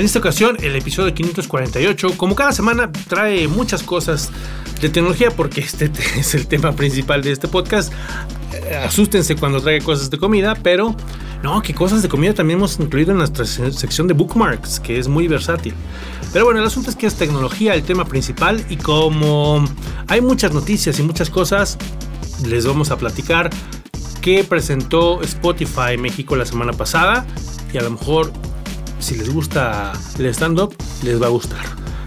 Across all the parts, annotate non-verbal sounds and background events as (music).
En esta ocasión, el episodio 548, como cada semana, trae muchas cosas de tecnología porque este (laughs) es el tema principal de este podcast. Eh, asústense cuando traiga cosas de comida, pero no, que cosas de comida también hemos incluido en nuestra sección de bookmarks, que es muy versátil. Pero bueno, el asunto es que es tecnología el tema principal y como hay muchas noticias y muchas cosas, les vamos a platicar qué presentó Spotify México la semana pasada y a lo mejor si les gusta el stand-up, les va a gustar.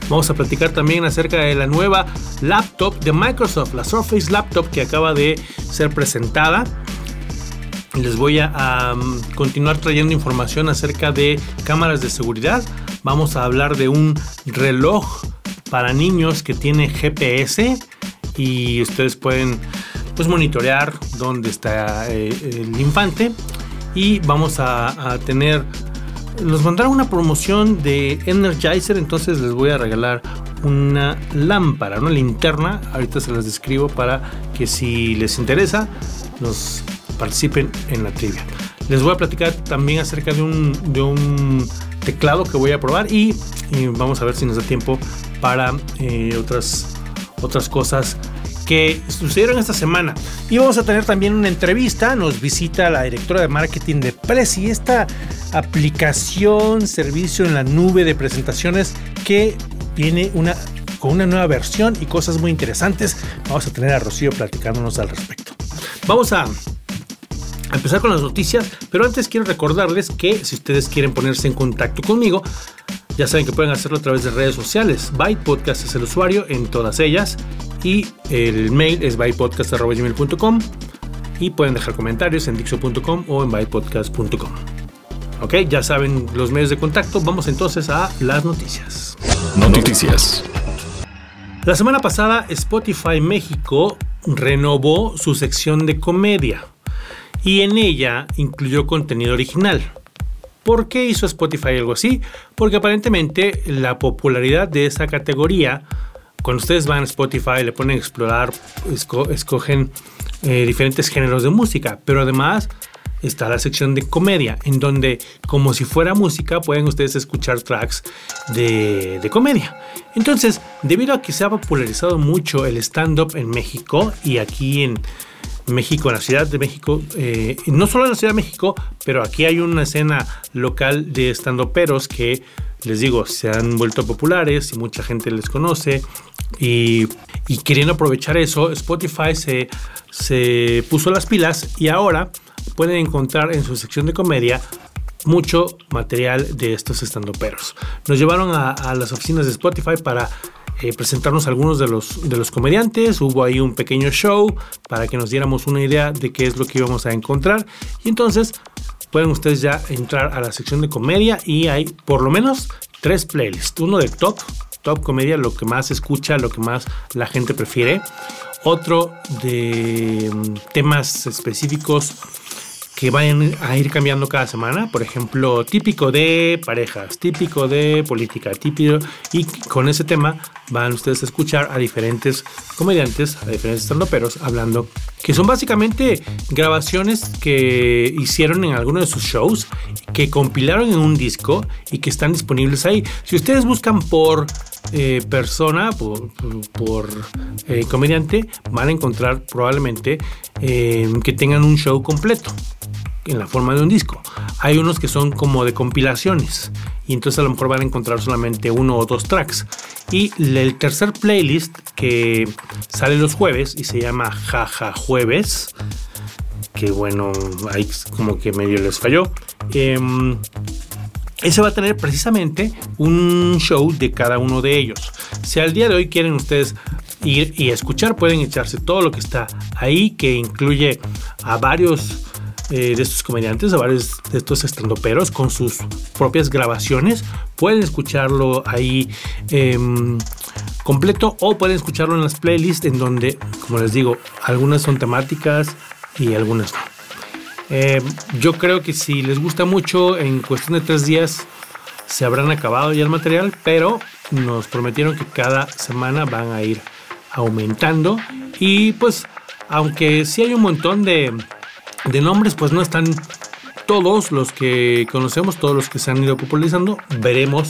Vamos a platicar también acerca de la nueva laptop de Microsoft, la Surface Laptop que acaba de ser presentada. Les voy a, continuar trayendo información acerca de cámaras de seguridad. Vamos a hablar de un reloj para niños que tiene GPS y ustedes pueden pues monitorear dónde está eh, el infante y vamos a tener nos mandaron una promoción de Energizer, entonces les voy a regalar una lámpara, una linterna. Ahorita se las describo para que si les interesa, nos participen en la trivia. Les voy a platicar también acerca de un, de un teclado que voy a probar y, vamos a ver si nos da tiempo para eh, otras, otras cosas que sucedieron esta semana. Y vamos a tener también una entrevista, nos visita la directora de marketing de Prezi, esta aplicación, servicio en la nube de presentaciones que viene una, con una nueva versión y cosas muy interesantes. Vamos a tener a Rocío platicándonos al respecto. Vamos a empezar con las noticias, pero antes quiero recordarles que si ustedes quieren ponerse en contacto conmigo, ya saben que pueden hacerlo a través de redes sociales. Byte Podcast es el usuario en todas ellas y el mail es bytepodcast.com y pueden dejar comentarios en dixo.com o en bytepodcast.com. Ok, ya saben los medios de contacto. Vamos entonces a las noticias. Noticias. La semana pasada Spotify México renovó su sección de comedia y en ella incluyó contenido original. ¿Por qué hizo Spotify algo así? Porque aparentemente la popularidad de esa categoría cuando ustedes van a Spotify, le ponen explorar, escogen eh, diferentes géneros de música, pero además está la sección de comedia, en donde como si fuera música pueden ustedes escuchar tracks de, comedia. Entonces, debido a que se ha popularizado mucho el stand-up en México y aquí en México, en la Ciudad de México, eh, no solo en la Ciudad de México, pero aquí hay una escena local de stand-uperos que les digo, se han vuelto populares y mucha gente les conoce. Y, queriendo aprovechar eso, Spotify se, se puso las pilas y ahora pueden encontrar en su sección de comedia mucho material de estos estandoperos. Nos llevaron a, las oficinas de Spotify para eh, presentarnos algunos de los, de los comediantes. Hubo ahí un pequeño show para que nos diéramos una idea de qué es lo que íbamos a encontrar. Y entonces pueden ustedes ya entrar a la sección de comedia y hay por lo menos tres playlists. Uno de top, top comedia, lo que más escucha, lo que más la gente prefiere. Otro de mm, temas específicos que vayan a ir cambiando cada semana. Por ejemplo, típico de parejas, típico de política, típico. Y con ese tema van ustedes a escuchar a diferentes comediantes, a diferentes estandoperos hablando, que son básicamente grabaciones que hicieron en alguno de sus shows, que compilaron en un disco y que están disponibles ahí. Si ustedes buscan por eh, persona, por, eh, comediante, van a encontrar probablemente eh, que tengan un show completo en la forma de un disco. Hay unos que son como de compilaciones y entonces a lo mejor van a encontrar solamente uno o dos tracks. Y el tercer playlist que sale los jueves y se llama Jaja Jueves, que bueno, ahí como que medio les falló. Ese va a tener precisamente un show de cada uno de ellos. Si al día de hoy quieren ustedes ir y escuchar, pueden echarse todo lo que está ahí, que incluye a varios eh, de estos comediantes, a varios de estos estandoperos con sus propias grabaciones. Pueden escucharlo ahí em, completo o pueden escucharlo en las playlists en donde, como les digo, algunas son temáticas y algunas no. Eh, yo creo que si les gusta mucho, en cuestión de tres días se habrán acabado ya el material, pero nos prometieron que cada semana van a ir aumentando y pues aunque sí hay un montón de, de nombres, pues no están todos los que conocemos, todos los que se han ido popularizando, veremos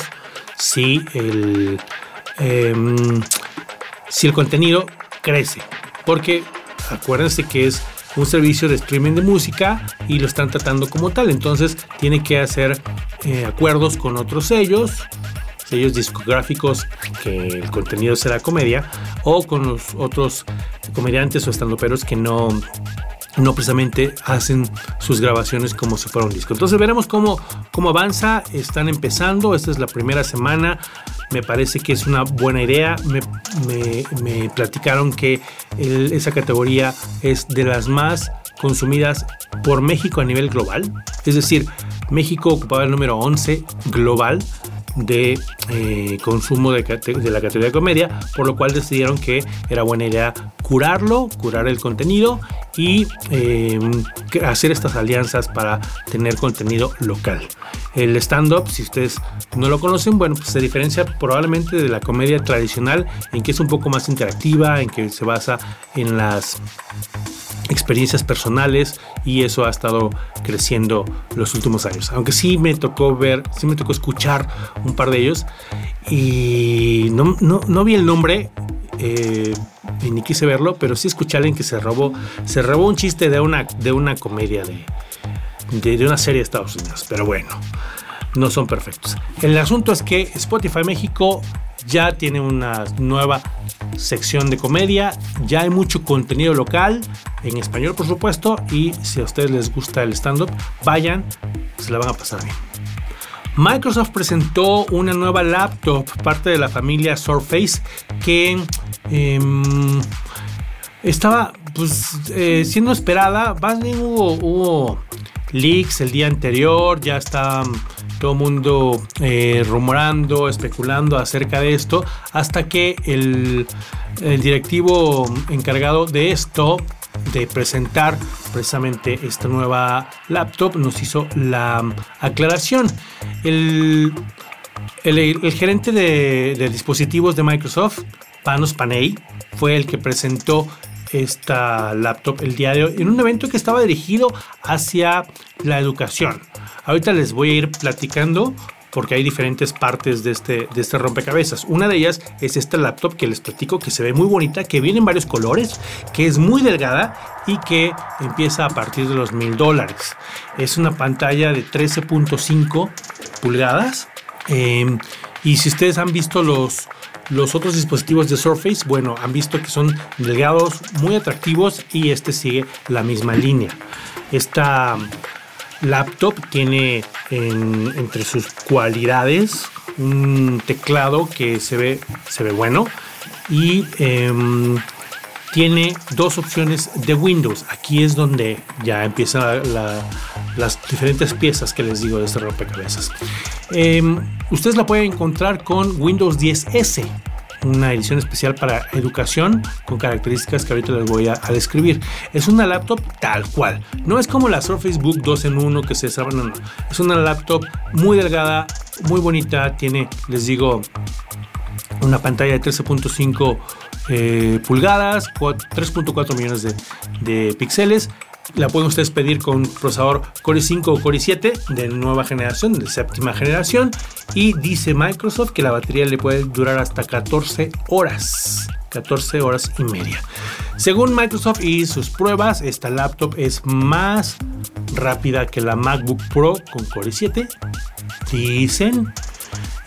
si el, em, si el contenido crece. Porque acuérdense que es un servicio de streaming de música y lo están tratando como tal. Entonces tiene que hacer eh, acuerdos con otros sellos, sellos discográficos que el contenido será comedia, o con los otros comediantes o estandoperos que no no precisamente hacen sus grabaciones como si fuera un disco. Entonces veremos cómo, cómo avanza. Están empezando. Esta es la primera semana. Me parece que es una buena idea. Me, me, platicaron que esa categoría es de las más consumidas por México a nivel global. Es decir, México ocupaba el número 11 global de eh, consumo de, la categoría de comedia, por lo cual decidieron que era buena idea curarlo, curar el contenido y em, hacer estas alianzas para tener contenido local. El stand-up, si ustedes no lo conocen, bueno, pues se diferencia probablemente de la comedia tradicional en que es un poco más interactiva, en que se basa en las experiencias personales y eso ha estado creciendo los últimos años. Aunque sí me tocó ver, sí me tocó escuchar un par de ellos y no, no vi el nombre, eh, ni quise verlo, pero sí escuché a alguien que se robó, se robó un chiste de una, de una comedia de, de, una serie de Estados Unidos. Pero bueno, no son perfectos. El asunto es que Spotify México ya tiene una nueva sección de comedia, ya hay mucho contenido local, en español por supuesto, y si a ustedes les gusta el stand-up, vayan, se la van a pasar bien. Microsoft presentó una nueva laptop, parte de la familia Surface, que em, estaba pues, eh, siendo esperada. Más bien hubo, leaks el día anterior, ya está todo mundo eh, rumorando, especulando acerca de esto, hasta que el, directivo encargado de esto de presentar precisamente esta nueva laptop nos hizo la aclaración. El, el, gerente de, de, dispositivos de Microsoft, Panos Panay, fue el que presentó esta laptop el día de hoy en un evento que estaba dirigido hacia la educación. Ahorita les voy a ir platicando porque hay diferentes partes de este, de este rompecabezas. Una de ellas es esta laptop que les platico que se ve muy bonita, que viene en varios colores, que es muy delgada y que empieza a partir de los mil dólares. Es una pantalla de 13.5 pulgadas. Em, y si ustedes han visto los, los otros dispositivos de Surface, bueno, han visto que son delgados, muy atractivos y este sigue la misma línea. Esta laptop tiene entre sus cualidades un teclado que se ve, se ve bueno y em, tiene dos opciones de Windows. Aquí es donde ya empiezan las diferentes piezas que les digo de este rompecabezas. Em, ustedes la pueden encontrar con Windows 10S una edición especial para educación con características que ahorita les voy a, describir. Es una laptop tal cual. No es como la Surface Book 2 en 1 que se sabe, no, no. Es una laptop muy delgada, muy bonita. Tiene, les digo, una pantalla de 13.5 eh, pulgadas, 3.4 millones de, de píxeles la pueden ustedes pedir con procesador Core 5 o Core 7 de nueva generación, de séptima generación. Y dice Microsoft que la batería le puede durar hasta 14 horas. 14 horas y media. Según Microsoft y sus pruebas, esta laptop es más rápida que la MacBook Pro con Core 7. Dicen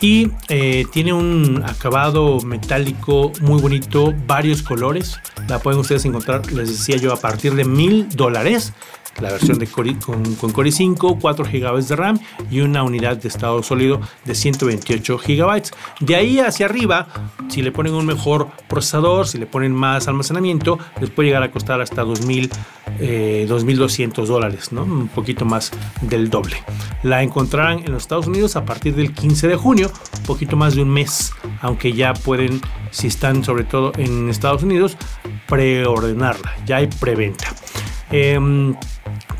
y eh, tiene un acabado metálico muy bonito, varios colores. La pueden ustedes encontrar, les decía yo, a partir de mil dólares. La versión de Core, con, Core 5, 4 GB de RAM y una unidad de estado sólido de 128 GB. De ahí hacia arriba, si le ponen un mejor procesador, si le ponen más almacenamiento, les puede llegar a costar hasta 2000, 2.200 eh, dólares, ¿no? un poquito más del doble. La encontrarán en los Estados Unidos a partir del 15 de junio, un poquito más de un mes, aunque ya pueden, si están sobre todo en Estados Unidos, preordenarla. Ya hay preventa. Em,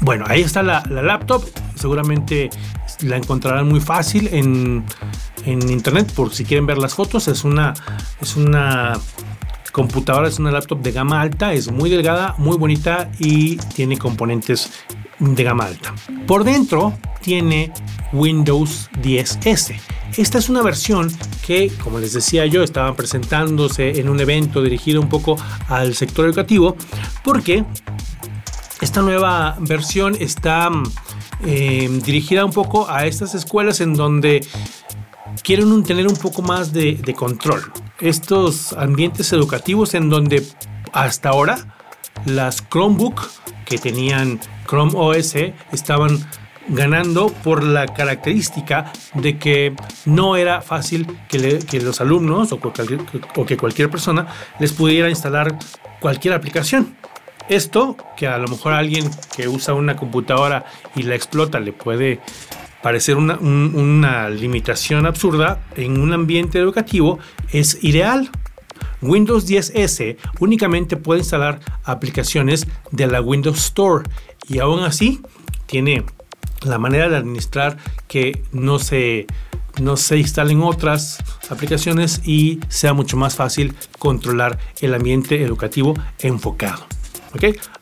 bueno, ahí está la, laptop. Seguramente la encontrarán muy fácil en, en, internet por si quieren ver las fotos. Es una, es una computadora, es una laptop de gama alta, es muy delgada, muy bonita y tiene componentes de gama alta. Por dentro tiene Windows 10S. Esta es una versión que, como les decía yo, estaba presentándose en un evento dirigido un poco al sector educativo, porque esta nueva versión está eh, dirigida un poco a estas escuelas en donde quieren tener un poco más de, control. Estos ambientes educativos en donde hasta ahora las Chromebook que tenían Chrome OS estaban ganando por la característica de que no era fácil que, los alumnos o, o que cualquier persona les pudiera instalar cualquier aplicación. Esto, que a lo mejor a alguien que usa una computadora y la explota le puede parecer una, una limitación absurda, en un ambiente educativo es ideal. Windows 10S únicamente puede instalar aplicaciones de la Windows Store y aún así tiene la manera de administrar que no se, no se instalen otras aplicaciones y sea mucho más fácil controlar el ambiente educativo enfocado.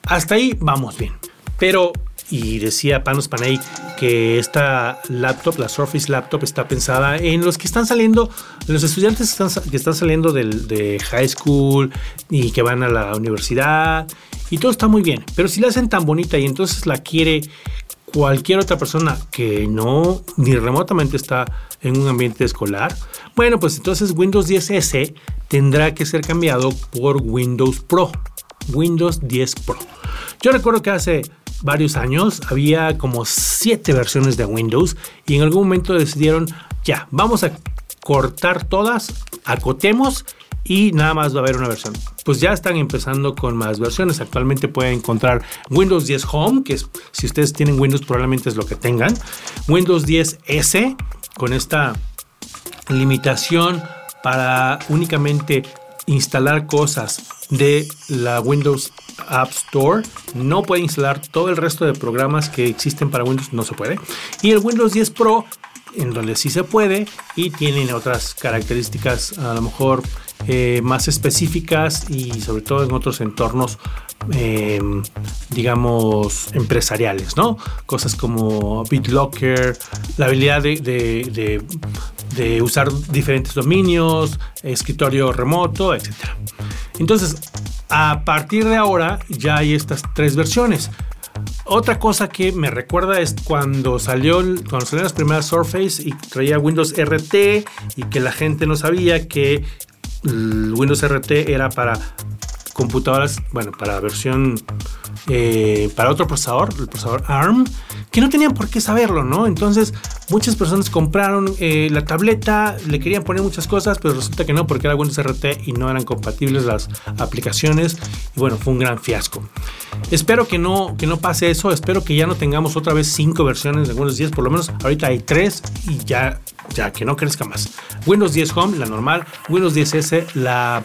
Hasta ahí vamos bien. Pero, y decía Panos Panay que esta laptop, la Surface Laptop, está pensada en los que están saliendo, los estudiantes que están, que están saliendo del, de high school y que van a la universidad. Y todo está muy bien. Pero si la hacen tan bonita y entonces la quiere cualquier otra persona que no ni remotamente está en un ambiente escolar, bueno, pues entonces Windows 10S tendrá que ser cambiado por Windows Pro. Windows 10 Pro. Yo recuerdo que hace varios años había como siete versiones de Windows y en algún momento decidieron, ya, vamos a cortar todas, acotemos y nada más va a haber una versión. Pues ya están empezando con más versiones. Actualmente pueden encontrar Windows 10 Home, que es, si ustedes tienen Windows probablemente es lo que tengan. Windows 10 S con esta limitación para únicamente instalar cosas de la Windows App Store. No puede instalar todo el resto de programas que existen para Windows, no se puede. Y el Windows 10 Pro, en donde sí se puede y tienen otras características a lo mejor eh, más específicas y sobre todo en otros entornos em, digamos empresariales, ¿no? Cosas como BitLocker, la habilidad de de usar diferentes dominios, escritorio remoto, etc. Entonces, a partir de ahora ya hay estas tres versiones. Otra cosa que me recuerda es cuando salió cuando salieron las primeras Surface y traía Windows RT y que la gente no sabía que Windows RT era para computadoras, bueno, para versión, eh, para otro procesador, el procesador ARM, que no tenían por qué saberlo, ¿no? Entonces, muchas personas compraron eh, la tableta, le querían poner muchas cosas, pero resulta que no, porque era Windows RT y no eran compatibles las aplicaciones. Y bueno, fue un gran fiasco. Espero que no, que no pase eso, espero que ya no tengamos otra vez cinco versiones de Windows 10, por lo menos ahorita hay tres y ya, ya que no crezca más. Windows 10 Home, la normal, Windows 10S, la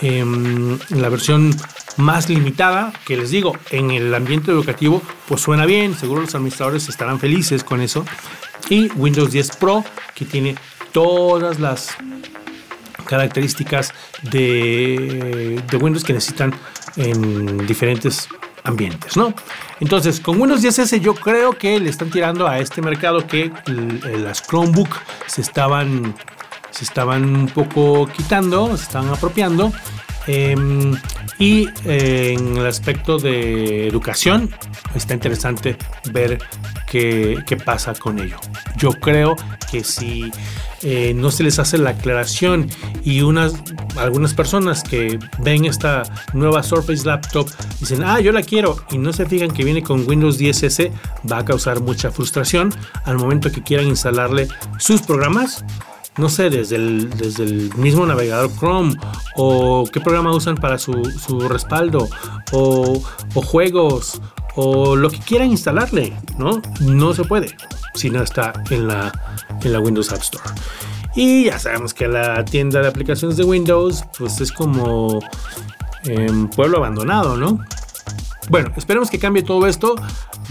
Em, la versión más limitada, que les digo, en el ambiente educativo, pues suena bien, seguro los administradores estarán felices con eso. Y Windows 10 Pro, que tiene todas las características de, de Windows que necesitan en diferentes ambientes, ¿no? Entonces, con Windows 10S yo creo que le están tirando a este mercado que las Chromebook se estaban se estaban un poco quitando, se estaban apropiando. Em, y eh, en el aspecto de educación, está interesante ver qué, qué, pasa con ello. Yo creo que si eh, no se les hace la aclaración y unas algunas personas que ven esta nueva Surface Laptop dicen, ah, yo la quiero y no se fijan que viene con Windows 10S, va a causar mucha frustración al momento que quieran instalarle sus programas no sé, desde el, desde el mismo navegador Chrome o qué programa usan para su, respaldo o, o, juegos o lo que quieran instalarle, ¿no? No se puede si no está en la, en la Windows App Store. Y ya sabemos que la tienda de aplicaciones de Windows pues es como em, pueblo abandonado, ¿no? Bueno, esperemos que cambie todo esto.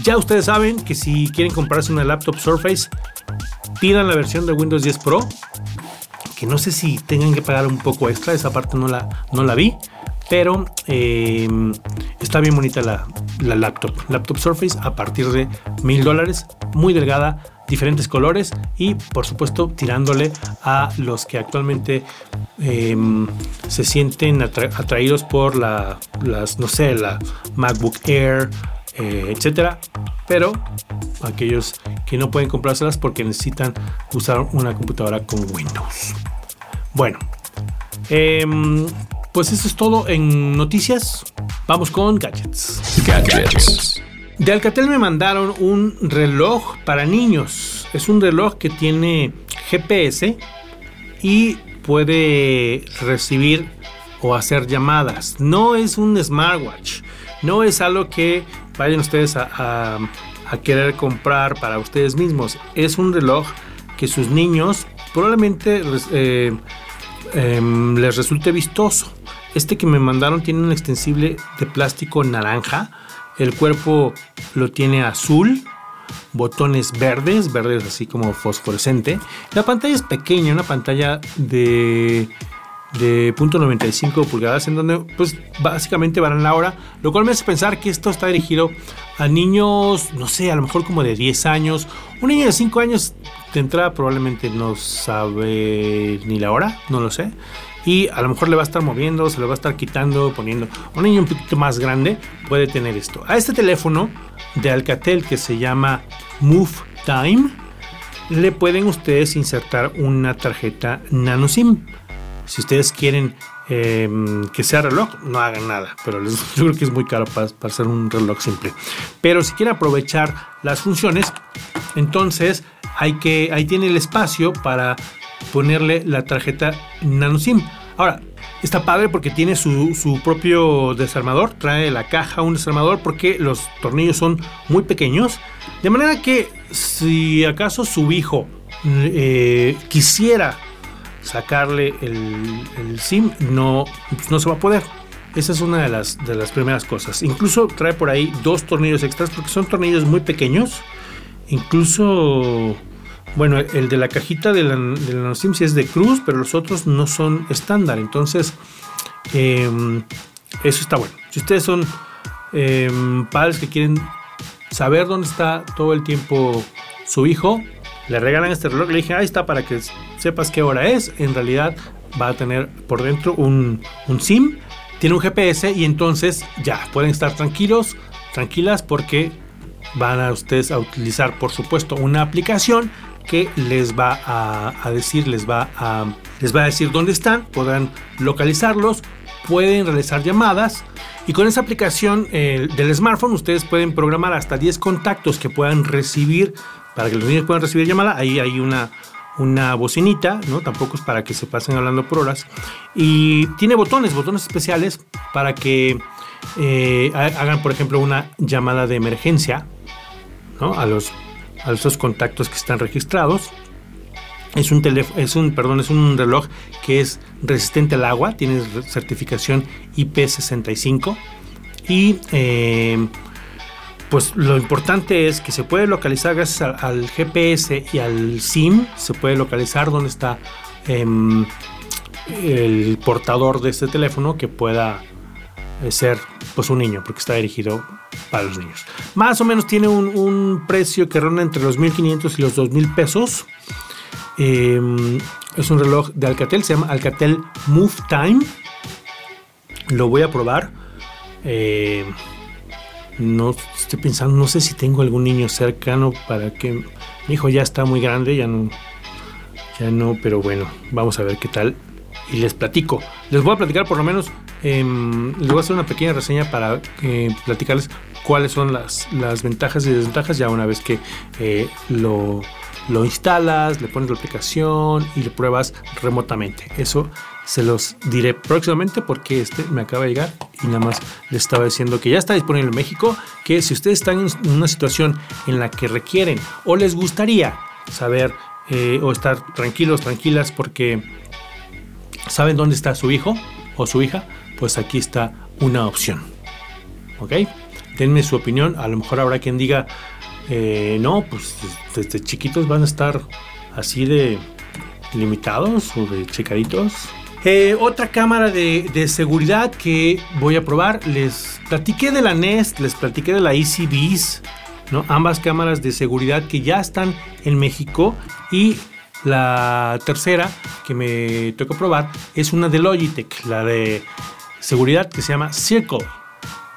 Ya ustedes saben que si quieren comprarse una laptop Surface, pidan la versión de Windows 10 Pro, que no sé si tengan que pagar un poco extra, esa parte no la, no la vi, pero eh, está bien bonita la, laptop. Laptop Surface a partir de mil dólares, muy delgada, diferentes colores y por supuesto tirándole a los que actualmente em, se sienten atraídos por la, las, no sé, la MacBook Air, eh, etcétera, pero aquellos que no pueden comprárselas porque necesitan usar una computadora con Windows. Bueno, em, pues eso es todo en noticias. Vamos con gadgets. Gadgets. De Alcatel me mandaron un reloj para niños. Es un reloj que tiene GPS y puede recibir o hacer llamadas. No es un smartwatch. No es algo que vayan ustedes a, querer comprar para ustedes mismos. Es un reloj que sus niños probablemente eh, em, les resulte vistoso. Este que me mandaron tiene un extensible de plástico naranja. El cuerpo lo tiene azul. Botones verdes, verdes así como fosforescente. La pantalla es pequeña, una pantalla de de .95 pulgadas en donde pues básicamente van la hora, lo cual me hace pensar que esto está dirigido a niños, no sé, a lo mejor como de 10 años. Un niño de 5 años de entrada probablemente no sabe ni la hora, no lo sé. Y a lo mejor le va a estar moviendo, se le va a estar quitando, poniendo. Un niño un poquito más grande puede tener esto. A este teléfono de Alcatel que se llama Move Time, le pueden ustedes insertar una tarjeta nano SIM si ustedes quieren em, que sea reloj, no hagan nada. Pero (laughs) yo creo que es muy caro para, para hacer un reloj simple. Pero si quieren aprovechar las funciones, entonces hay que, ahí tiene el espacio para ponerle la tarjeta nano SIM. Ahora, está padre porque tiene su, su, propio desarmador, trae la caja un desarmador porque los tornillos son muy pequeños. De manera que si acaso su hijo eh, quisiera sacarle el, SIM, no, no se va a poder. Esa es una de las, de las primeras cosas. Incluso trae por ahí dos tornillos extras porque son tornillos muy pequeños. Incluso, bueno, el de la cajita de la, de SIM sí es de cruz, pero los otros no son estándar. Entonces, em, eso está bueno. Si ustedes son em, padres que quieren saber dónde está todo el tiempo su hijo, le regalan este reloj. Le dije, ahí está para que sepas qué hora es. En realidad va a tener por dentro un, SIM, tiene un GPS y entonces ya pueden estar tranquilos, tranquilas porque van a ustedes a utilizar por supuesto una aplicación que les va a, decir, les va a, les va a decir dónde están, podrán localizarlos, pueden realizar llamadas y con esa aplicación eh, del smartphone ustedes pueden programar hasta 10 contactos que puedan recibir para que los niños puedan recibir llamada. Ahí hay una, una bocinita, ¿no? Tampoco es para que se pasen hablando por horas. Y tiene botones, botones especiales para que eh, hagan, por ejemplo, una llamada de emergencia. A los a esos contactos que están registrados. Es un, es un, perdón, es un reloj que es resistente al agua, tiene certificación IP65 y eh, pues lo importante es que se puede localizar gracias al, GPS y al SIM, se puede localizar dónde está em, el portador de este teléfono que pueda eh, ser pues un niño, porque está dirigido para los niños. Más o menos tiene un, precio que ronda entre los 1.500 y los 2.000 pesos. Em, es un reloj de Alcatel, se llama Alcatel Move Time. Lo voy a probar. Eh, no estoy pensando, no sé si tengo algún niño cercano para que mi hijo ya está muy grande, ya no, Ya no, pero bueno, vamos a ver qué tal. Y les platico. Les voy a platicar por lo menos, em, les voy a hacer una pequeña reseña para eh, platicarles cuáles son las, las, ventajas y desventajas ya una vez que eh, lo, lo instalas, le pones la aplicación y le pruebas remotamente. Eso se los diré próximamente porque este me acaba de llegar y nada más les estaba diciendo que ya está disponible en México, que si ustedes están en una situación en la que requieren o les gustaría saber eh, o estar tranquilos, tranquilas porque saben dónde está su hijo o su hija, pues aquí está una opción. ¿Ok? Denme su opinión, a lo mejor habrá quien diga, eh, no, pues desde chiquitos van a estar así de limitados o de checaditos eh, otra cámara de, seguridad que voy a probar. Les platiqué de la Nest, les platiqué de la EasyBees, ¿no? ambas cámaras de seguridad que ya están en México. Y la tercera que me toca probar es una de Logitech, la de seguridad que se llama Circle.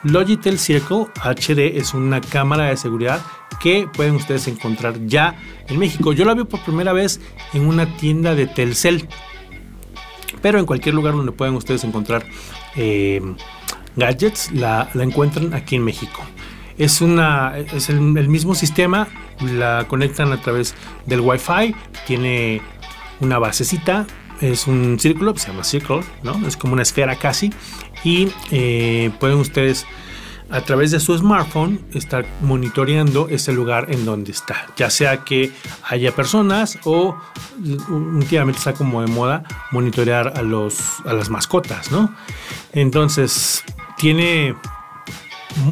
Logitech Circle HD es una cámara de seguridad que pueden ustedes encontrar ya en México. Yo la vi por primera vez en una tienda de Telcel pero en cualquier lugar donde puedan ustedes encontrar eh, gadgets, la, encuentran aquí en México. Es, una, es el, mismo sistema, la conectan a través del Wi-Fi, tiene una basecita, es un círculo, se llama Circle, ¿no? es como una esfera casi, y eh, pueden ustedes a través de su smartphone estar monitoreando ese lugar en donde está. Ya sea que haya personas o últimamente está como de moda monitorear a, los, a las mascotas, ¿no? Entonces, tiene...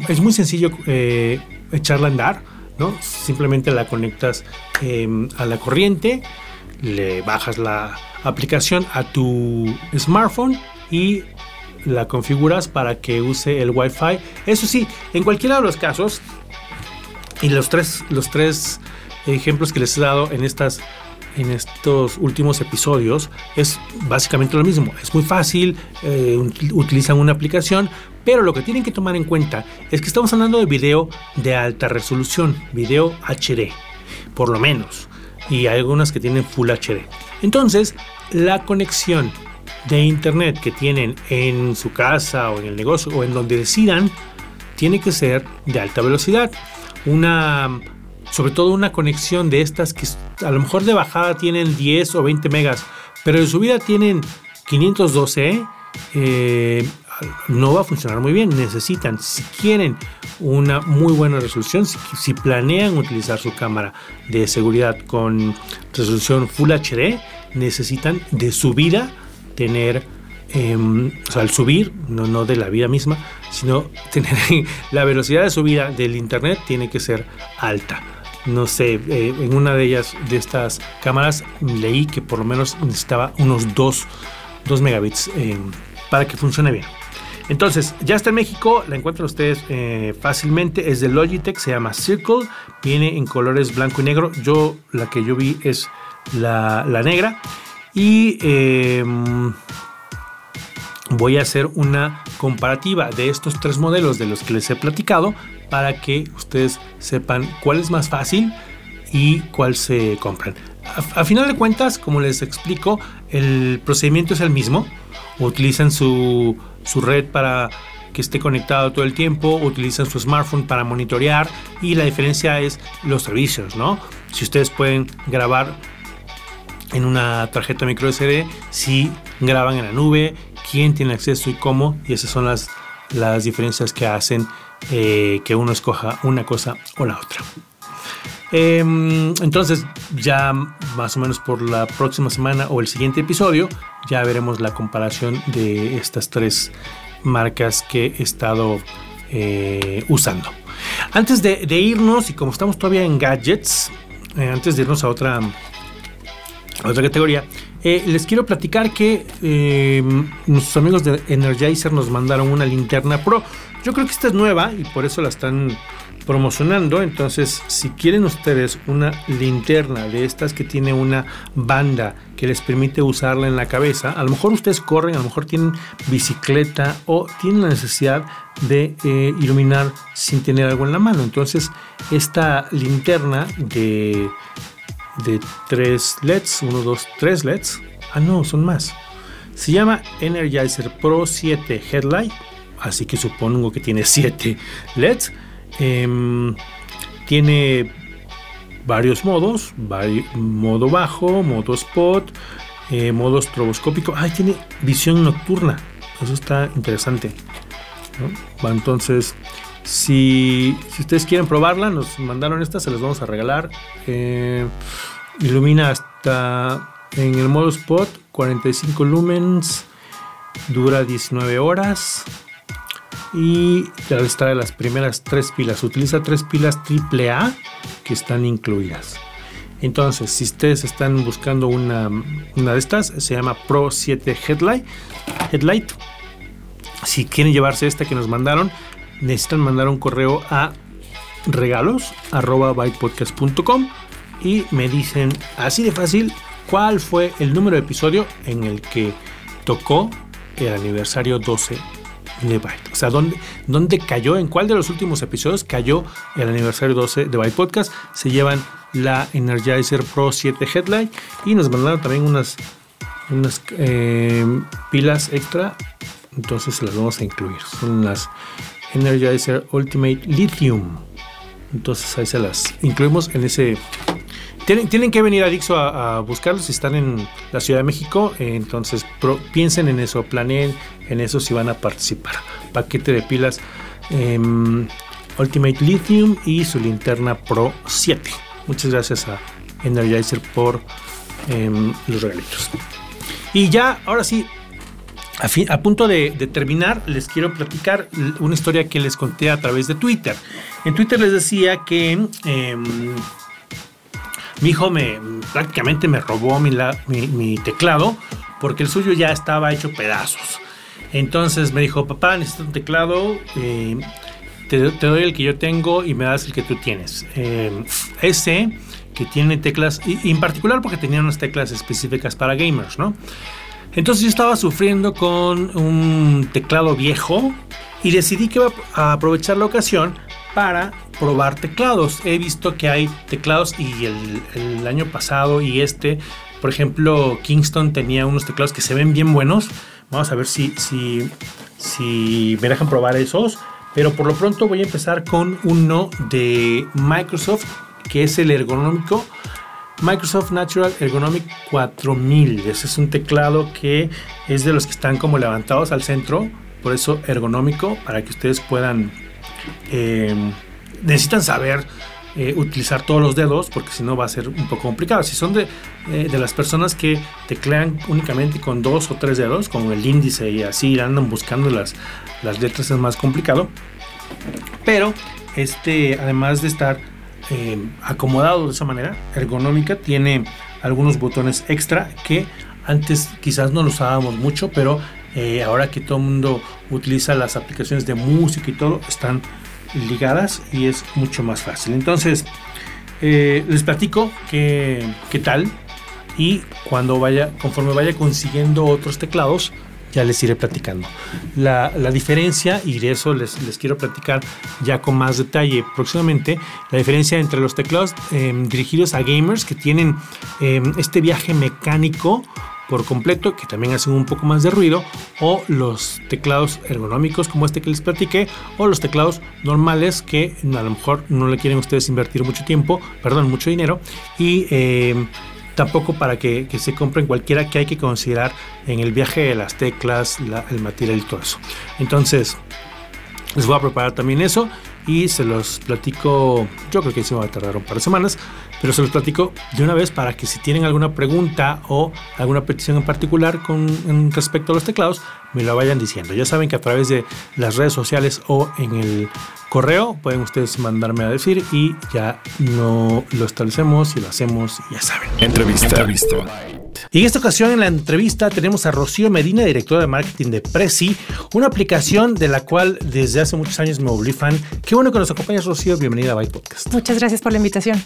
Es muy sencillo eh, echarla a andar, ¿no? Simplemente la conectas em, a la corriente, le bajas la aplicación a tu smartphone y la configuras para que use el Wi-Fi. Eso sí, en cualquiera de los casos, y los tres, los tres ejemplos que les he dado en estas en estos últimos episodios es básicamente lo mismo. Es muy fácil, eh, utilizan una aplicación, pero lo que tienen que tomar en cuenta es que estamos hablando de video de alta resolución, video HD, por lo menos, y hay algunas que tienen Full HD. Entonces, la conexión de internet que tienen en su casa o en el negocio o en donde decidan tiene que ser de alta velocidad. Una, sobre todo una conexión de estas que a lo mejor de bajada tienen 10 o 20 megas, pero de subida tienen 512, eh, no va a funcionar muy bien. Necesitan, si quieren una muy buena resolución, si, si, planean utilizar su cámara de seguridad con resolución Full HD, necesitan de subida tener, em, al subir, no, no de la vida misma, sino (laughs) tener la velocidad de subida del internet tiene que ser alta. No sé, eh, en una de ellas, de estas cámaras, leí que por lo menos necesitaba unos 2, megabits em, para que funcione bien. Entonces, ya está en México, la encuentran ustedes eh, fácilmente, es de Logitech, se llama Circle, viene en colores blanco y negro. Yo, la que yo vi es la, la negra. Y em, voy a hacer una comparativa de estos tres modelos de los que les he platicado para que ustedes sepan cuál es más fácil y cuál se compran. A, final de cuentas, como les explico, el procedimiento es el mismo. Utilizan su, su red para que esté conectado todo el tiempo, utilizan su smartphone para monitorear y la diferencia es los servicios, ¿no? Si ustedes pueden grabar en una tarjeta micro SD, si graban en la nube, quién tiene acceso y cómo, y esas son las, las diferencias que hacen eh, que uno escoja una cosa o la otra. Em, entonces, ya más o menos por la próxima semana o el siguiente episodio, ya veremos la comparación de estas tres marcas que he estado eh, usando. Antes de, irnos, y como estamos todavía en gadgets, eh, antes de irnos a otra otra categoría. Eh, les quiero platicar que eh, nuestros amigos de Energizer nos mandaron una linterna Pro. Yo creo que esta es nueva y por eso la están promocionando. Entonces, si quieren ustedes una linterna de estas que tiene una banda que les permite usarla en la cabeza, a lo mejor ustedes corren, a lo mejor tienen bicicleta o tienen la necesidad de eh, iluminar sin tener algo en la mano. Entonces, esta linterna de de 3 LEDs, 1, 2, 3 LEDs. Ah, no, son más. Se llama Energizer Pro 7 Headlight, así que supongo que tiene (laughs) 7 LEDs. Em, tiene varios modos, modo bajo, modo spot, eh, modo estroboscópico. Ah, tiene visión nocturna. Eso está interesante. Entonces, si, ustedes quieren probarla, nos mandaron esta, se las vamos a regalar. Eh, ilumina hasta en el modo spot 45 lumens, dura 19 horas y está de las primeras tres pilas. Utiliza tres pilas AAA que están incluidas. Entonces, si ustedes están buscando una, una de estas, se llama Pro 7 Headlight. Headlight. Si quieren llevarse esta que nos mandaron, necesitan mandar un correo a regalos y me dicen así de fácil cuál fue el número de episodio en el que tocó el aniversario 12 de Byte. O sea, ¿dónde, ¿dónde cayó? ¿En cuál de los últimos episodios cayó el aniversario 12 de Byte Podcast? Se llevan la Energizer Pro 7 Headlight y nos mandaron también unas, unas eh, pilas extra. Entonces las vamos a incluir. Son las Energizer Ultimate Lithium. Entonces ahí se las incluimos en ese tienen, que venir a Dixo a, buscarlos si están en la Ciudad de México. entonces piensen en eso, planeen en eso si van a participar. Paquete de pilas em, Ultimate Lithium y su linterna Pro 7. Muchas gracias a Energizer por em, los regalitos. Y ya, ahora sí, a, punto de, terminar, les quiero platicar una historia que les conté a través de Twitter. En Twitter les decía que em, mi hijo me prácticamente me robó mi, teclado porque el suyo ya estaba hecho pedazos. Entonces me dijo, papá, necesito un teclado, eh, te, doy el que yo tengo y me das el que tú tienes. Eh, ese que tiene teclas, y, en particular porque tenía unas teclas específicas para gamers, ¿no? Entonces yo estaba sufriendo con un teclado viejo y decidí que iba a aprovechar la ocasión para probar teclados. He visto que hay teclados y el, año pasado y este, por ejemplo, Kingston tenía unos teclados que se ven bien buenos. Vamos a ver si, si, si me dejan probar esos. Pero por lo pronto voy a empezar con uno de Microsoft, que es el ergonómico. Microsoft Natural Ergonomic 4000. Ese es un teclado que es de los que están como levantados al centro. Por eso ergonómico, para que ustedes puedan eh, necesitan saber eh, utilizar todos los dedos porque si no va a ser un poco complicado. Si son de, eh, de, las personas que teclean únicamente con dos o tres dedos, como el índice y así andan buscando las, las letras, es más complicado. Pero este, además de estar acomodado de esa manera, ergonómica, tiene algunos botones extra que antes quizás no los usábamos mucho, pero ahora que todo el mundo utiliza las aplicaciones de música y todo, están ligadas y es mucho más fácil. Entonces, eh, les platico qué, qué tal y cuando vaya, conforme vaya consiguiendo otros teclados, ya les iré platicando. La, la, diferencia, y de eso les, les, quiero platicar ya con más detalle próximamente, la diferencia entre los teclados em, dirigidos a gamers que tienen em, este viaje mecánico por completo, que también hacen un poco más de ruido, o los teclados ergonómicos como este que les platiqué, o los teclados normales que a lo mejor no le quieren ustedes invertir mucho tiempo, perdón, mucho dinero, y eh, tampoco para que, se compren cualquiera que hay que considerar en el viaje de las teclas, el material y todo eso. Entonces, les voy a preparar también eso y se los platico, yo creo que se va a tardar un par de semanas, pero se los platico de una vez para que si tienen alguna pregunta o alguna petición en particular con respecto a los teclados, me lo vayan diciendo. Ya saben que a través de las redes sociales o en el correo pueden ustedes mandarme a decir y ya no lo establecemos y lo hacemos, ya saben. Entrevista. Entrevista. Y en esta ocasión en la entrevista tenemos a Rocío Medina, directora de marketing de Prezi, una aplicación de la cual desde hace muchos años me volví fan. Qué bueno que nos acompañas, Rocío. Bienvenida a Byte Podcast. Muchas gracias por la invitación.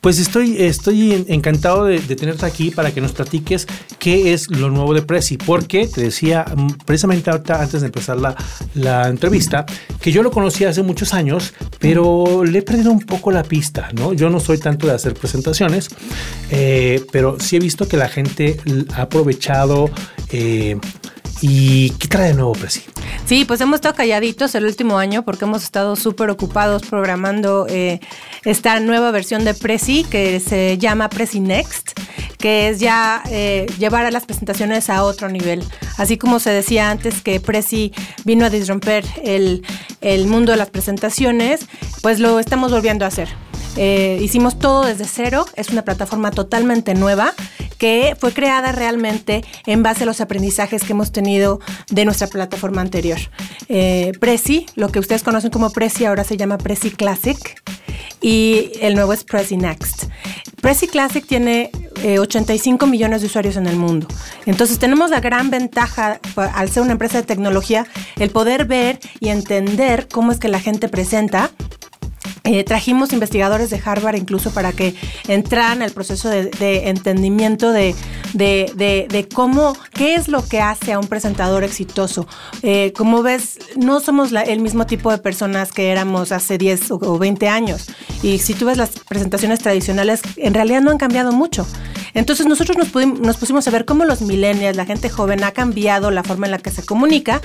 Pues estoy, estoy encantado de, tenerte aquí para que nos platiques qué es lo nuevo de Prezi, porque te decía mm, precisamente ahorita antes de empezar la, la entrevista que yo lo conocí hace muchos años, pero le he perdido un poco la pista, ¿no? Yo no soy tanto de hacer presentaciones, eh, pero sí he visto que la gente ha aprovechado eh, ¿Y qué trae de nuevo, Presi? Sí, pues hemos estado calladitos el último año porque hemos estado súper ocupados programando eh, esta nueva versión de Prezi que se llama Prezi Next, que es ya eh, llevar a las presentaciones a otro nivel. Así como se decía antes que Prezi vino a disromper el, el mundo de las presentaciones, pues lo estamos volviendo a hacer. Eh, hicimos todo desde cero, es una plataforma totalmente nueva que fue creada realmente en base a los aprendizajes que hemos tenido de nuestra plataforma anterior. Eh, Prezi, lo que ustedes conocen como Prezi, ahora se llama Prezi Classic y el nuevo es Prezi Next. Prezi Classic tiene 85 eh, millones de usuarios en el mundo. Entonces tenemos la gran ventaja, al ser una empresa de tecnología, el poder ver y entender cómo es que la gente presenta eh, trajimos investigadores de Harvard incluso para que entraran al proceso de, entendimiento de, cómo, qué es lo que hace a un presentador exitoso. Eh, como ves, no somos el mismo tipo de personas que éramos hace 10 o 20 años. Y si tú ves las presentaciones tradicionales, en realidad no han cambiado mucho. Entonces nosotros nos, pusimos a ver cómo los millennials, la gente joven, ha cambiado la forma en la que se comunica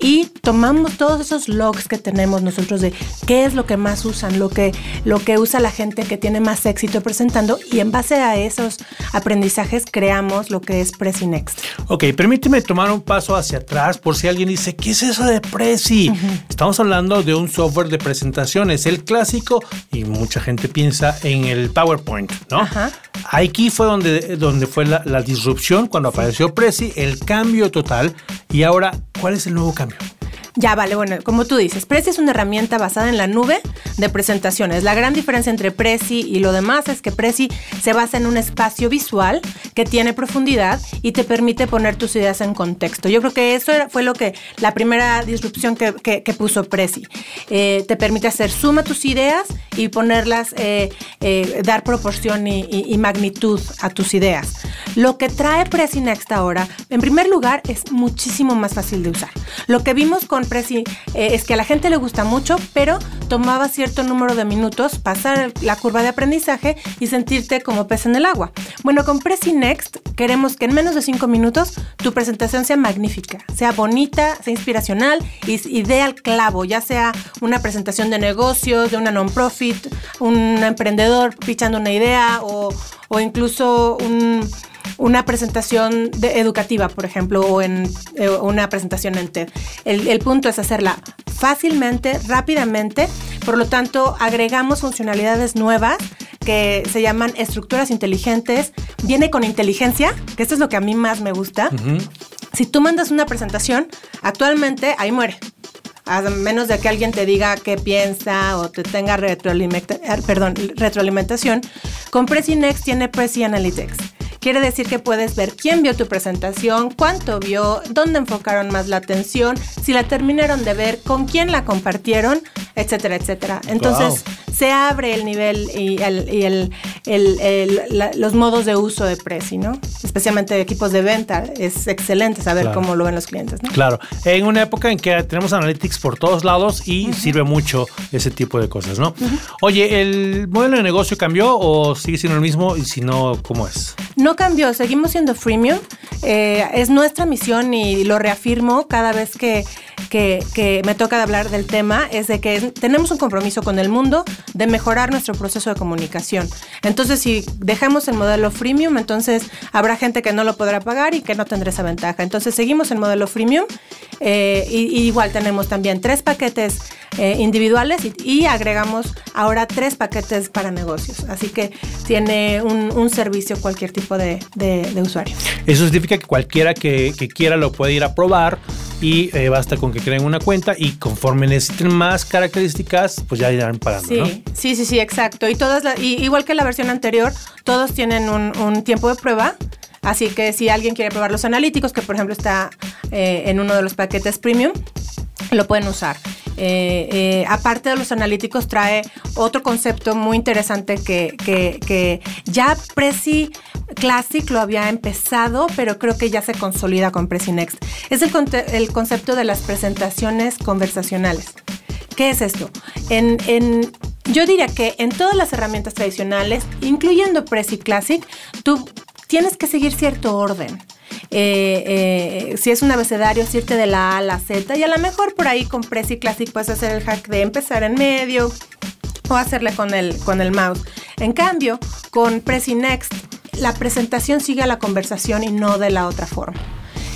y tomamos todos esos logs que tenemos nosotros de qué es lo que más usan, lo que, lo que usa la gente que tiene más éxito presentando y en base a esos aprendizajes creamos lo que es Prezi Next. Ok, permíteme tomar un paso hacia atrás por si alguien dice, ¿qué es eso de Prezi? Estamos hablando de un software de presentaciones, el clásico, y mucha gente piensa en el PowerPoint, ¿no? Ajá. Aquí fue donde, donde fue la, disrupción cuando apareció Prezi, el cambio total. Y ahora, ¿cuál es el nuevo cambio? Ya, vale, bueno, como tú dices, Prezi es una herramienta basada en la nube de presentaciones. La gran diferencia entre Prezi y lo demás es que Prezi se basa en un espacio visual que tiene profundidad y te permite poner tus ideas en contexto. Yo creo que eso fue lo que la primera disrupción que, puso Prezi. Eh, te permite hacer suma tus ideas y ponerlas, eh, eh, dar proporción y, magnitud a tus ideas. Lo que trae Prezi Next ahora, en primer lugar, es muchísimo más fácil de usar. Lo que vimos con Prezi es que a la gente le gusta mucho, pero tomaba cierto número de minutos pasar la curva de aprendizaje y sentirte como pez en el agua. Bueno, con Prezi Next queremos que en menos de cinco minutos tu presentación sea magnífica, sea bonita, sea inspiracional y, dé al clavo, ya sea una presentación de negocios, de una non-profit, un emprendedor pichando una idea o, incluso una presentación educativa, por ejemplo, o en eh, una presentación en TED. el, punto es hacerla fácilmente, rápidamente, por lo tanto agregamos funcionalidades nuevas que se llaman estructuras inteligentes. Viene con inteligencia, que esto es lo que a mí más me gusta. Si tú mandas una presentación, actualmente ahí muere. A menos de que alguien te diga qué piensa o te tenga retroalimentación. Con Prezi Next tiene Prezi Analytics Quiere decir que puedes ver quién vio tu presentación, cuánto vio, dónde enfocaron más la atención, si la terminaron de ver, con quién la compartieron, etcétera, etcétera. Entonces se abre el nivel y, el, los modos de uso de Prezi, ¿no? Especialmente de equipos de venta. Es excelente saber cómo lo ven los clientes, ¿no? Claro. En una época en que tenemos analytics por todos lados y sirve mucho ese tipo de cosas, ¿no? Oye, ¿el modelo de negocio cambió o sigue siendo el mismo? Y si no, ¿cómo es? No cambió, seguimos siendo freemium. Eh, es nuestra misión y lo reafirmo cada vez que, que, me toca hablar del tema, es de que tenemos un compromiso con el mundo de mejorar nuestro proceso de comunicación. Entonces, si dejamos el modelo freemium, entonces habrá gente que no lo podrá pagar y que no tendrá esa ventaja. Entonces, seguimos el modelo freemium eh, y, igual tenemos también tres paquetes eh, individuales y, agregamos ahora tres paquetes para negocios. Así que tiene un, servicio cualquier tipo de, usuario. Eso significa que cualquiera que, quiera lo puede ir a probar y eh, basta con que creen una cuenta y conforme necesiten más características, pues ya irán pagando. Sí, sí, sí, sí, exacto. Y todas, igual que la versión anterior, todos tienen un tiempo de prueba Así que si alguien quiere probar los analíticos, que por ejemplo está eh, en uno de los paquetes premium, lo pueden usar. Eh, eh, aparte de los analíticos, trae otro concepto muy interesante que, ya Prezi Classic lo había empezado, pero creo que ya se consolida con Prezi Next. Es el, el concepto de las presentaciones conversacionales. ¿Qué es esto? En, en, yo diría que en todas las herramientas tradicionales, incluyendo Prezi Classic, tú tienes que seguir cierto orden. Eh, eh, si es un abecedario, irte de la A a la Z. Y a lo mejor por ahí con Prezi Classic puedes hacer el hack de empezar en medio o hacerle con el, con el mouse. En cambio, con Prezi Next, la presentación sigue a la conversación y no de la otra forma.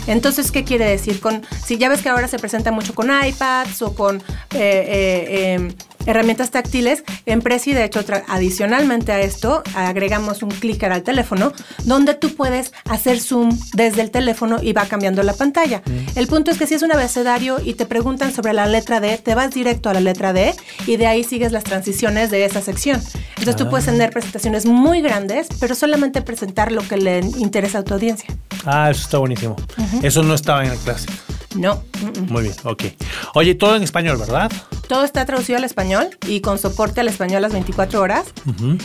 Entonces, ¿qué quiere decir? Con, si ya ves que ahora se presenta mucho con iPads o con eh, em, herramientas táctiles. En Prezi, de hecho, adicionalmente a esto, agregamos un clicker al teléfono donde tú puedes hacer zoom desde el teléfono y va cambiando la pantalla. Mm. El punto es que si es un abecedario y te preguntan sobre la letra D, te vas directo a la letra D y de ahí sigues las transiciones de esa sección. Entonces tú puedes ah. tener presentaciones muy grandes, pero solamente presentar lo que le interesa a tu audiencia. Ah, eso está buenísimo. Eso no estaba en el clásico. No. Muy bien, ok. Oye, todo en español, ¿verdad? Todo está traducido al español y con soporte al español las 24 horas.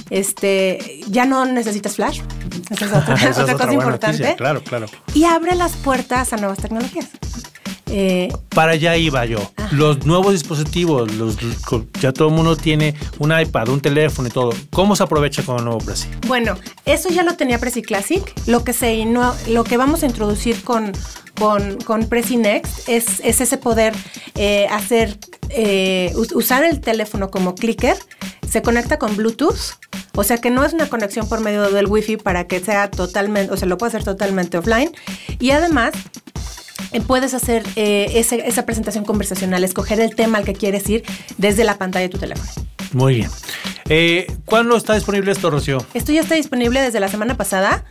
Este, ya no necesitas flash. Esa es otra, (laughs) cosa importante. Claro, claro. Y abre las puertas a nuevas tecnologías. Eh, Para allá iba yo. Los nuevos dispositivos, los, ya todo el mundo tiene un iPad, un teléfono y todo. ¿Cómo se aprovecha con el nuevo Prezi? Bueno, eso ya lo tenía Prezi Classic. Lo que, se, lo que vamos a introducir con, con, con Prezi Next es, ese poder eh, hacer, eh, usar el teléfono como clicker. Se conecta con Bluetooth. O sea que no es una conexión por medio del Wi-Fi para que sea totalmente, o sea, lo puede hacer totalmente offline. Y además puedes hacer eh, esa presentación conversacional, escoger el tema al que quieres ir desde la pantalla de tu teléfono. Muy bien. Eh, ¿Cuándo está disponible esto, Rocío? Esto ya está disponible desde la semana pasada.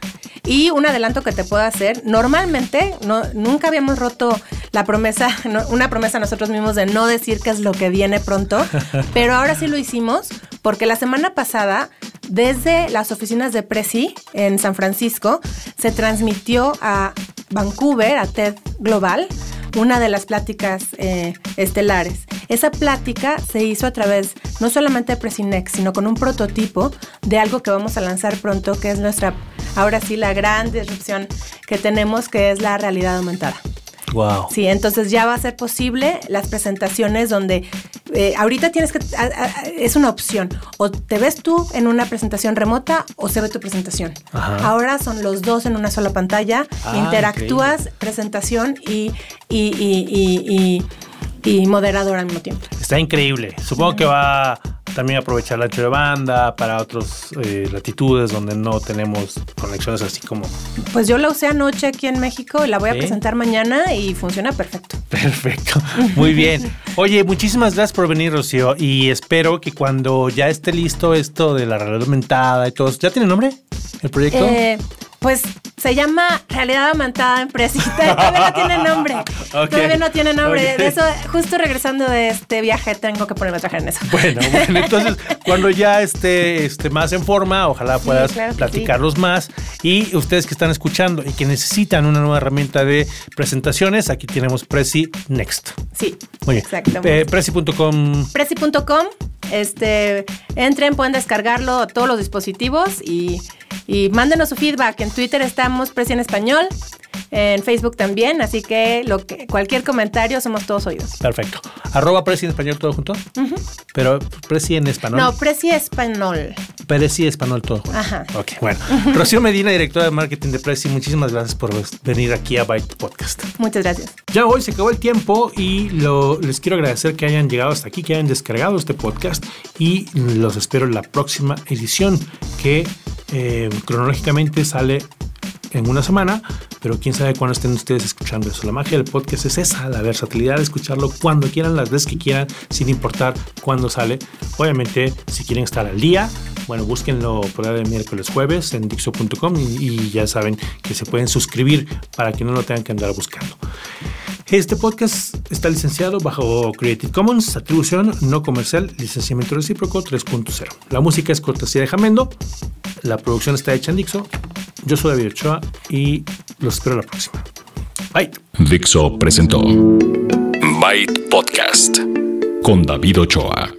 Y un adelanto que te puedo hacer, normalmente no, nunca habíamos roto la promesa, (laughs) una promesa nosotros mismos de no decir qué es lo que viene pronto, (laughs) pero ahora sí lo hicimos porque la semana pasada desde las oficinas de Prezi en San Francisco se transmitió a Vancouver, a TED Global, una de las pláticas eh, estelares. Esa plática se hizo a través no solamente de Presinex, sino con un prototipo de algo que vamos a lanzar pronto, que es nuestra, ahora sí, la gran disrupción que tenemos, que es la realidad aumentada. Wow. Sí, entonces ya va a ser posible las presentaciones donde eh, ahorita tienes que, es una opción, o te ves tú en una presentación remota o se ve tu presentación. Ahora son los dos en una sola pantalla, ah, interactúas, presentación y, y, y, y, moderador al mismo tiempo. Está increíble. Supongo que va también aprovechar la ancho de banda para otras eh, latitudes donde no tenemos conexiones así como... Pues yo la usé anoche aquí en México y la voy a presentar mañana y funciona perfecto. Perfecto, (laughs) muy bien. Oye, muchísimas gracias por venir, Rocío, y espero que cuando ya esté listo esto de la realidad aumentada y todo, ¿ya tiene nombre el proyecto? Eh, pues se llama Realidad Aumentada en Prezi. (laughs) Todavía no tiene nombre. Todavía no tiene nombre. De eso, justo regresando de este viaje, tengo que ponerme a trabajar en eso. Bueno, (laughs) bueno, entonces cuando ya esté, esté más en forma, ojalá puedas platicarlos más. Y ustedes que están escuchando y que necesitan una nueva herramienta de presentaciones, aquí tenemos Prezi Next. Sí. Muy bien. Exactamente. Eh, Prezi.com. Prezi.com. Este, entren, pueden descargarlo a todos los dispositivos y y mándenos su feedback. En Twitter estamos Presi en Español, en Facebook también, así que, lo que cualquier comentario somos todos oídos. Perfecto. Arroba Presi en Español todo junto. Pero Presi en Español. No, Presi Español. Presi Español todo junto. Ajá. Ok, bueno. Rocío Medina, directora de marketing de Presi, muchísimas gracias por venir aquí a Byte Podcast. Muchas gracias. Ya hoy se acabó el tiempo y lo, les quiero agradecer que hayan llegado hasta aquí, que hayan descargado este podcast y los espero en la próxima edición que eh, cronológicamente sale en una semana, pero quién sabe cuándo estén ustedes escuchando eso. La magia del podcast es esa, la versatilidad de escucharlo cuando quieran, las veces que quieran, sin importar cuándo sale. Obviamente, si quieren estar al día, bueno, búsquenlo por el miércoles jueves en dixo.com y, y ya saben que se pueden suscribir para que no lo tengan que andar buscando. Este podcast está licenciado bajo Creative Commons, atribución no comercial, licenciamiento recíproco 3.0. La música es cortesía de Jamendo, la producción está hecha en Dixo. Yo soy David Ochoa y los espero la próxima. Bye. Dixo presentó Byte Podcast con David Ochoa.